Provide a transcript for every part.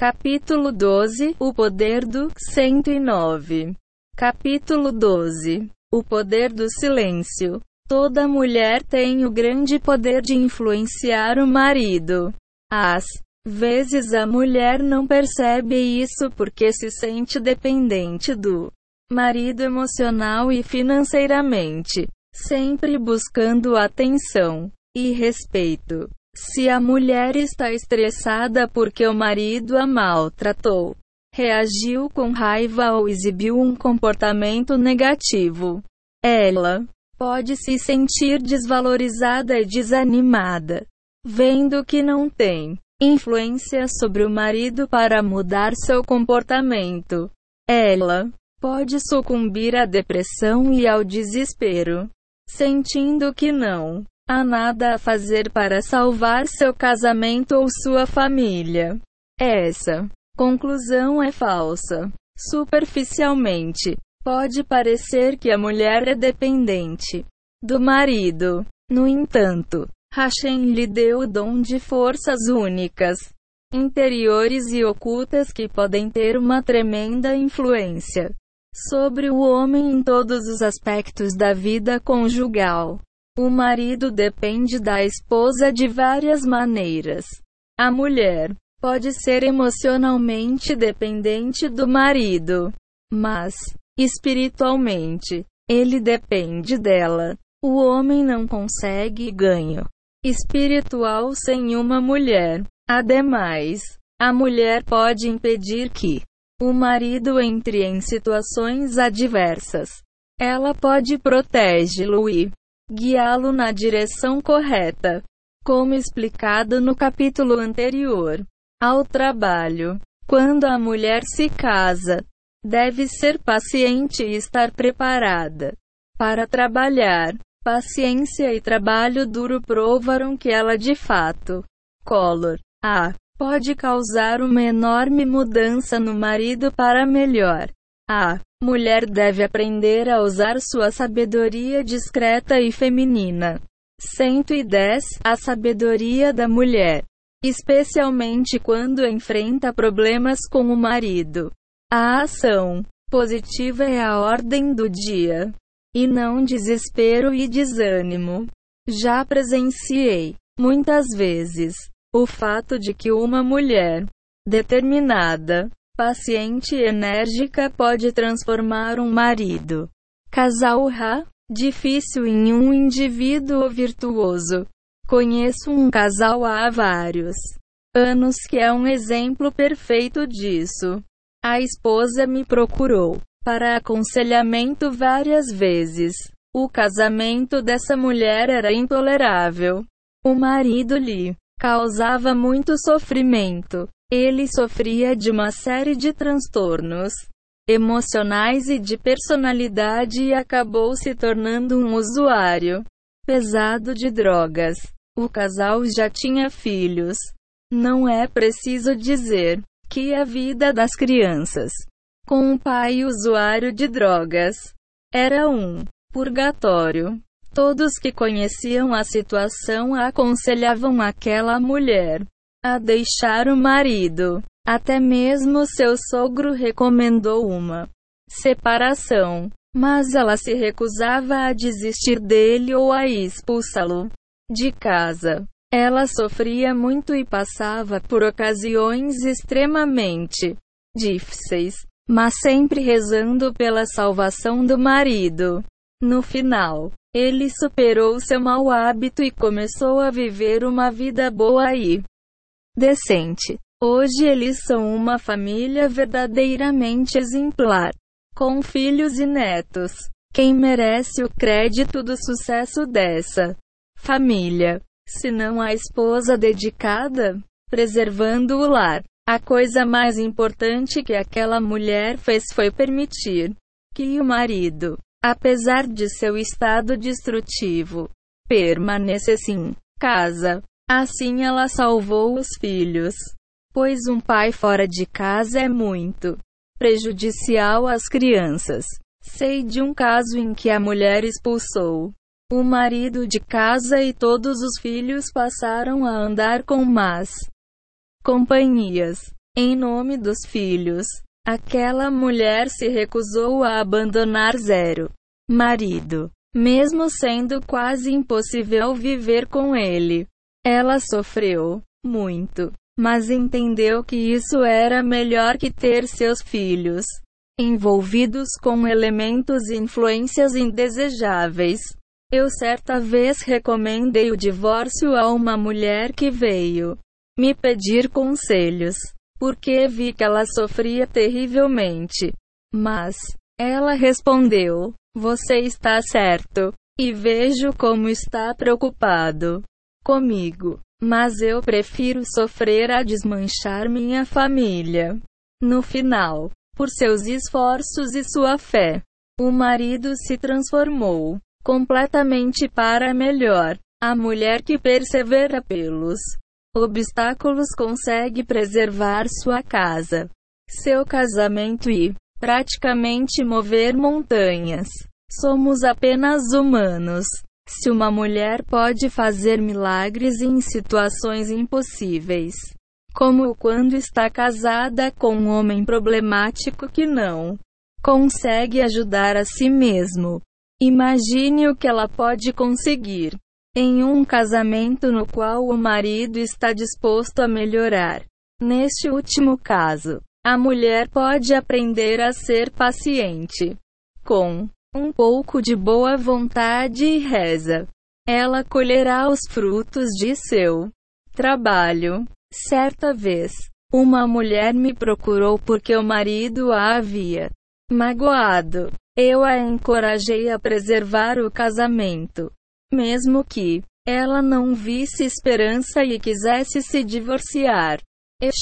Capítulo 12 O poder do 109. Capítulo 12 O poder do silêncio. Toda mulher tem o grande poder de influenciar o marido. Às vezes a mulher não percebe isso porque se sente dependente do marido emocional e financeiramente, sempre buscando atenção e respeito. Se a mulher está estressada porque o marido a maltratou, reagiu com raiva ou exibiu um comportamento negativo, ela pode se sentir desvalorizada e desanimada, vendo que não tem influência sobre o marido para mudar seu comportamento. Ela pode sucumbir à depressão e ao desespero, sentindo que não há nada a fazer para salvar seu casamento ou sua família. Essa conclusão é falsa. Superficialmente, pode parecer que a mulher é dependente do marido. No entanto, Hashem lhe deu o dom de forças únicas, interiores e ocultas que podem ter uma tremenda influência sobre o homem em todos os aspectos da vida conjugal. O marido depende da esposa de várias maneiras. A mulher pode ser emocionalmente dependente do marido, mas, espiritualmente, ele depende dela. O homem não consegue ganho espiritual sem uma mulher. Ademais, a mulher pode impedir que o marido entre em situações adversas. Ela pode protegê-lo e guiá-lo na direção correta, como explicado no capítulo anterior. Ao trabalho. Quando a mulher se casa, deve ser paciente e estar preparada para trabalhar. Paciência e trabalho duro provaram que ela de fato, color, a, pode causar uma enorme mudança no marido para melhor. A mulher deve aprender a usar sua sabedoria discreta e feminina. 110 A sabedoria da mulher. Especialmente quando enfrenta problemas com o marido. A ação positiva é a ordem do dia. E não desespero e desânimo. Já presenciei, muitas vezes, o fato de que uma mulher determinada paciente enérgica pode transformar um marido casal ra difícil em um indivíduo virtuoso. Conheço um casal há vários anos que é um exemplo perfeito disso. A esposa me procurou para aconselhamento várias vezes. O casamento dessa mulher era intolerável. O marido lhe causava muito sofrimento. Ele sofria de uma série de transtornos emocionais e de personalidade e acabou se tornando um usuário pesado de drogas. O casal já tinha filhos. Não é preciso dizer que a vida das crianças com um pai usuário de drogas era um purgatório. Todos que conheciam a situação aconselhavam aquela mulher a deixar o marido. Até mesmo seu sogro recomendou uma separação, mas ela se recusava a desistir dele ou a expulsá-lo de casa. Ela sofria muito e passava por ocasiões extremamente difíceis, mas sempre rezando pela salvação do marido. No final, ele superou seu mau hábito e começou a viver uma vida boa e decente. Hoje eles são uma família verdadeiramente exemplar, com filhos e netos. Quem merece o crédito do sucesso dessa família? Se não a esposa dedicada, preservando o lar. A coisa mais importante que aquela mulher fez foi permitir que o marido, apesar de seu estado destrutivo, permanecesse em casa. Assim ela salvou os filhos. Pois um pai fora de casa é muito prejudicial às crianças. Sei de um caso em que a mulher expulsou o marido de casa e todos os filhos passaram a andar com más companhias. Em nome dos filhos, aquela mulher se recusou a abandonar zero marido, mesmo sendo quase impossível viver com ele. Ela sofreu muito, mas entendeu que isso era melhor que ter seus filhos envolvidos com elementos e influências indesejáveis. Eu certa vez recomendei o divórcio a uma mulher que veio me pedir conselhos, porque vi que ela sofria terrivelmente. Mas ela respondeu: Você está certo, e vejo como está preocupado comigo. Mas eu prefiro sofrer a desmanchar minha família. No final, por seus esforços e sua fé, o marido se transformou completamente para melhor. A mulher que persevera pelos obstáculos consegue preservar sua casa, seu casamento e, praticamente, mover montanhas. Somos apenas humanos. Se uma mulher pode fazer milagres em situações impossíveis, como quando está casada com um homem problemático que não consegue ajudar a si mesmo. Imagine o que ela pode conseguir em um casamento no qual o marido está disposto a melhorar. Neste último caso, a mulher pode aprender a ser paciente. Com um pouco de boa vontade e reza, ela colherá os frutos de seu trabalho. Certa vez, uma mulher me procurou porque o marido a havia magoado. Eu a encorajei a preservar o casamento, mesmo que ela não visse esperança e quisesse se divorciar.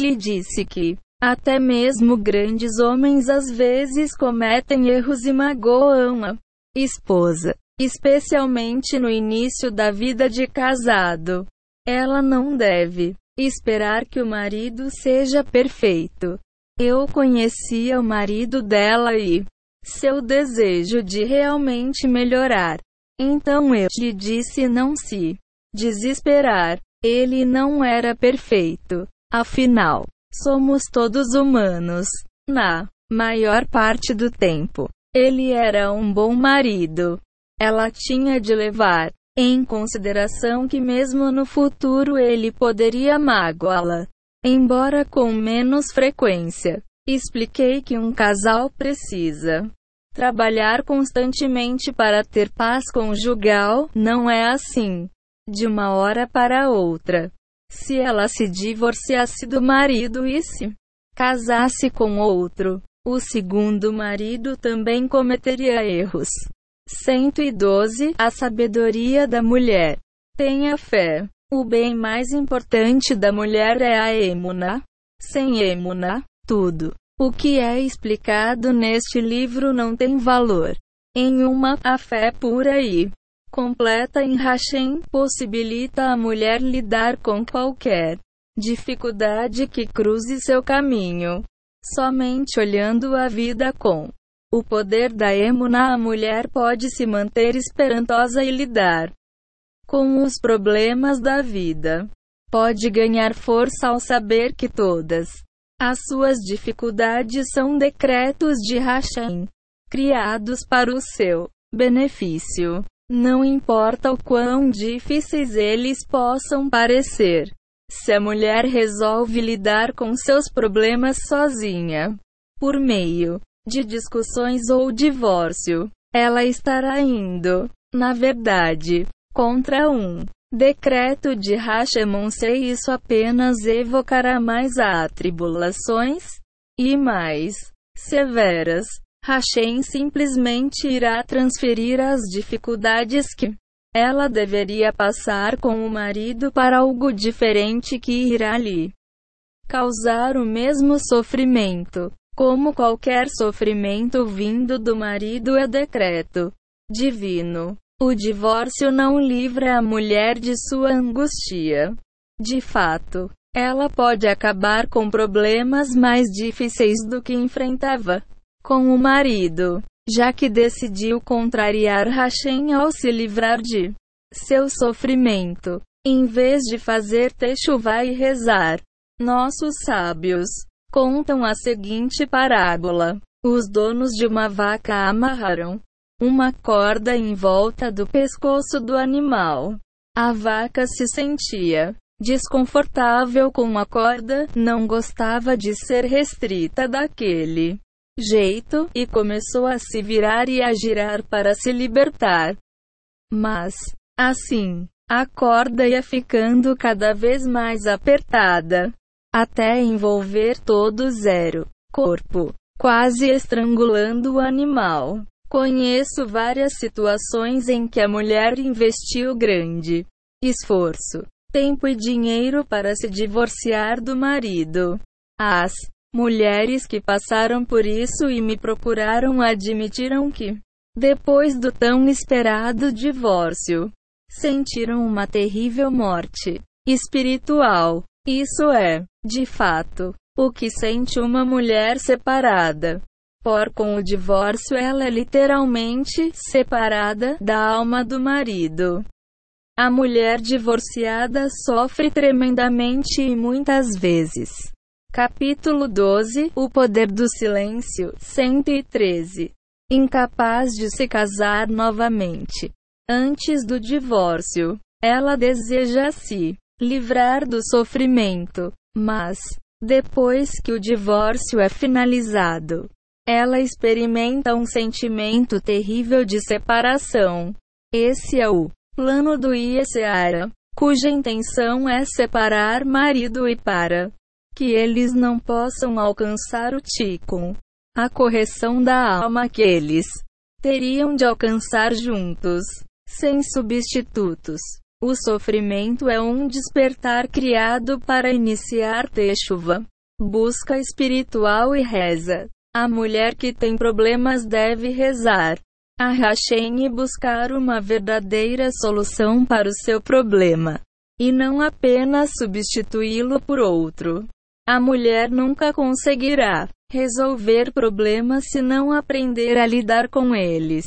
Lhe disse que até mesmo grandes homens às vezes cometem erros e magoam a esposa, especialmente no início da vida de casado. Ela não deve esperar que o marido seja perfeito. Eu conhecia o marido dela e seu desejo de realmente melhorar. Então eu lhe disse não se desesperar. Ele não era perfeito. Afinal, somos todos humanos. Na maior parte do tempo, ele era um bom marido. Ela tinha de levar em consideração que mesmo no futuro ele poderia magoá-la, embora com menos frequência. Expliquei que um casal precisa trabalhar constantemente para ter paz conjugal, não é assim. De uma hora para outra. Se ela se divorciasse do marido e se casasse com outro, o segundo marido também cometeria erros. 112 A sabedoria da mulher. Tenha fé. O bem mais importante da mulher é a emuna. Sem emuna, tudo o que é explicado neste livro não tem valor. Em uma, a fé pura e completa em Hashem possibilita a mulher lidar com qualquer dificuldade que cruze seu caminho. Somente olhando a vida com o poder da emuna a mulher pode se manter esperantosa e lidar com os problemas da vida. Pode ganhar força ao saber que todas as suas dificuldades são decretos de Hashem, criados para o seu benefício. Não importa o quão difíceis eles possam parecer. Se a mulher resolve lidar com seus problemas sozinha, por meio de discussões ou divórcio, ela estará indo, na verdade, contra um decreto de Hashemon se isso apenas evocará mais atribulações e mais severas. Hashem simplesmente irá transferir as dificuldades que ela deveria passar com o marido para algo diferente que irá lhe causar o mesmo sofrimento. Como qualquer sofrimento vindo do marido é decreto divino. O divórcio não livra a mulher de sua angústia. De fato, ela pode acabar com problemas mais difíceis do que enfrentava com o marido, já que decidiu contrariar Hashem ao se livrar de seu sofrimento, em vez de fazer techuvá e rezar. Nossos sábios contam a seguinte parábola: Os donos de uma vaca amarraram uma corda em volta do pescoço do animal. A vaca se sentia desconfortável com a corda, não gostava de ser restrita daquele jeito, e começou a se virar e a girar para se libertar. Mas, assim, a corda ia ficando cada vez mais apertada, até envolver todo o zero corpo, quase estrangulando o animal. Conheço várias situações em que a mulher investiu grande esforço, tempo e dinheiro para se divorciar do marido. As mulheres que passaram por isso e me procuraram admitiram que, depois do tão esperado divórcio, sentiram uma terrível morte espiritual. Isso é, de fato, o que sente uma mulher separada por com o divórcio ela é literalmente separada da alma do marido. A mulher divorciada sofre tremendamente e muitas vezes. Capítulo 12 O Poder do Silêncio 113 Incapaz de se casar novamente. Antes do divórcio, ela deseja se livrar do sofrimento, mas, depois que o divórcio é finalizado, ela experimenta um sentimento terrível de separação. Esse é o plano do Iesseara, cuja intenção é separar marido e para que eles não possam alcançar o Tikkun, a correção da alma que eles teriam de alcançar juntos, sem substitutos. O sofrimento é um despertar criado para iniciar Techuva, busca espiritual e reza. A mulher que tem problemas deve rezar a Hashem e buscar uma verdadeira solução para o seu problema, e não apenas substituí-lo por outro. A mulher nunca conseguirá resolver problemas se não aprender a lidar com eles.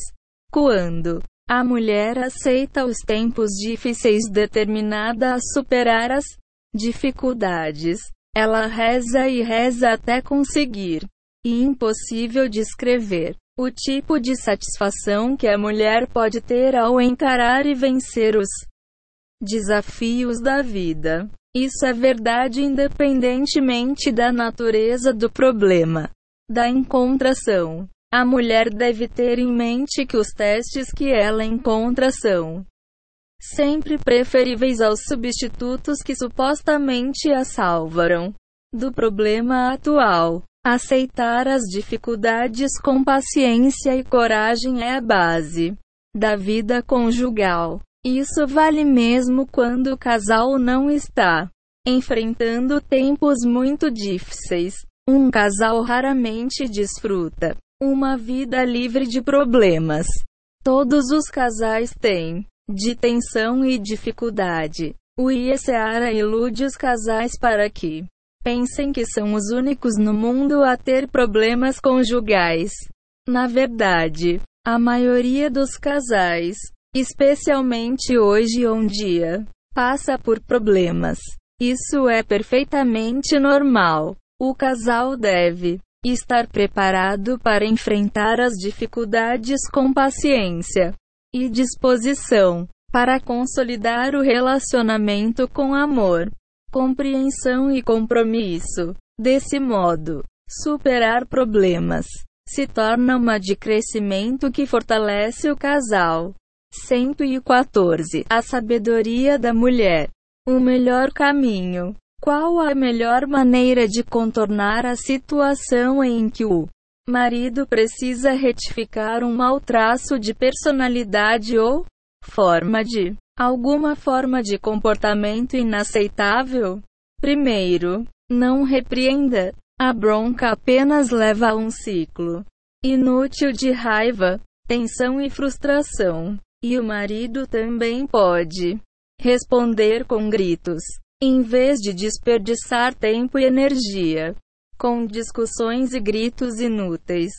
Quando a mulher aceita os tempos difíceis determinada a superar as dificuldades, ela reza e reza até conseguir e impossível descrever. O tipo de satisfação que a mulher pode ter ao encarar e vencer os desafios da vida. Isso é verdade independentemente da natureza do problema. Da encontração. A mulher deve ter em mente que os testes que ela encontra são sempre preferíveis aos substitutos que supostamente a salvarão do problema atual. Aceitar as dificuldades com paciência e coragem é a base da vida conjugal. Isso vale mesmo quando o casal não está enfrentando tempos muito difíceis. Um casal raramente desfruta uma vida livre de problemas. Todos os casais têm de tensão e dificuldade. O Iesseara ilude os casais para que pensem que são os únicos no mundo a ter problemas conjugais. Na verdade, a maioria dos casais, especialmente hoje em dia, passa por problemas. Isso é perfeitamente normal. O casal deve estar preparado para enfrentar as dificuldades com paciência e disposição para consolidar o relacionamento com amor compreensão e compromisso. Desse modo, superar problemas se torna uma de crescimento que fortalece o casal. 114. A sabedoria da mulher. O melhor caminho. Qual a melhor maneira de contornar a situação em que o marido precisa retificar um mau traço de personalidade ou forma de Alguma forma de comportamento inaceitável? Primeiro, não repreenda. A bronca apenas leva a um ciclo inútil de raiva, tensão e frustração. E o marido também pode responder com gritos, em vez de desperdiçar tempo e energia com discussões e gritos inúteis.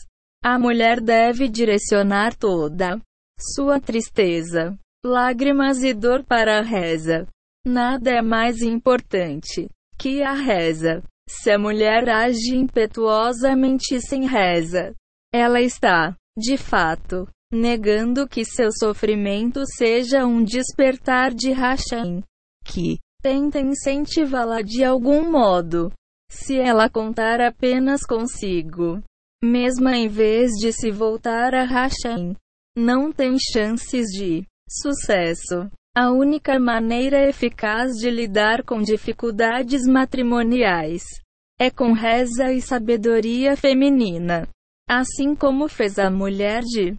A mulher deve direcionar toda sua tristeza, Lágrimas e dor para a reza. Nada é mais importante que a reza. Se a mulher age impetuosamente sem reza, ela está, de fato, negando que seu sofrimento seja um despertar de Hashem, que tenta incentivá-la de algum modo. Se ela contar apenas consigo, mesmo em vez de se voltar a Hashem, não tem chances de sucesso. A única maneira eficaz de lidar com dificuldades matrimoniais é com reza e sabedoria feminina. Assim como fez a mulher de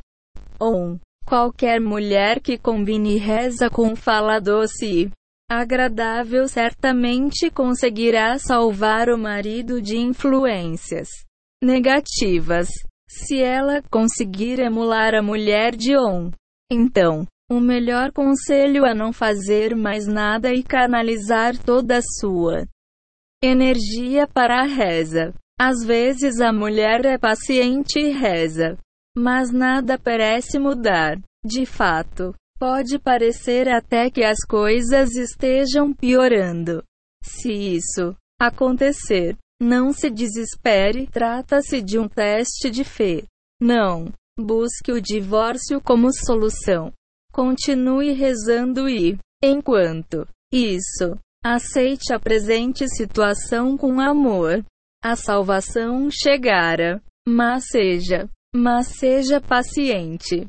On. Qualquer mulher que combine reza com fala doce e agradável certamente conseguirá salvar o marido de influências negativas. Se ela conseguir emular a mulher de On, então, o melhor conselho é não fazer mais nada e canalizar toda a sua energia para a reza. Às vezes a mulher é paciente e reza, mas nada parece mudar. De fato, pode parecer até que as coisas estejam piorando. Se isso acontecer, não se desespere, trata-se de um teste de fé. Não busque o divórcio como solução. Continue rezando e, enquanto isso, aceite a presente situação com amor. A salvação chegará. Mas seja, mas seja paciente.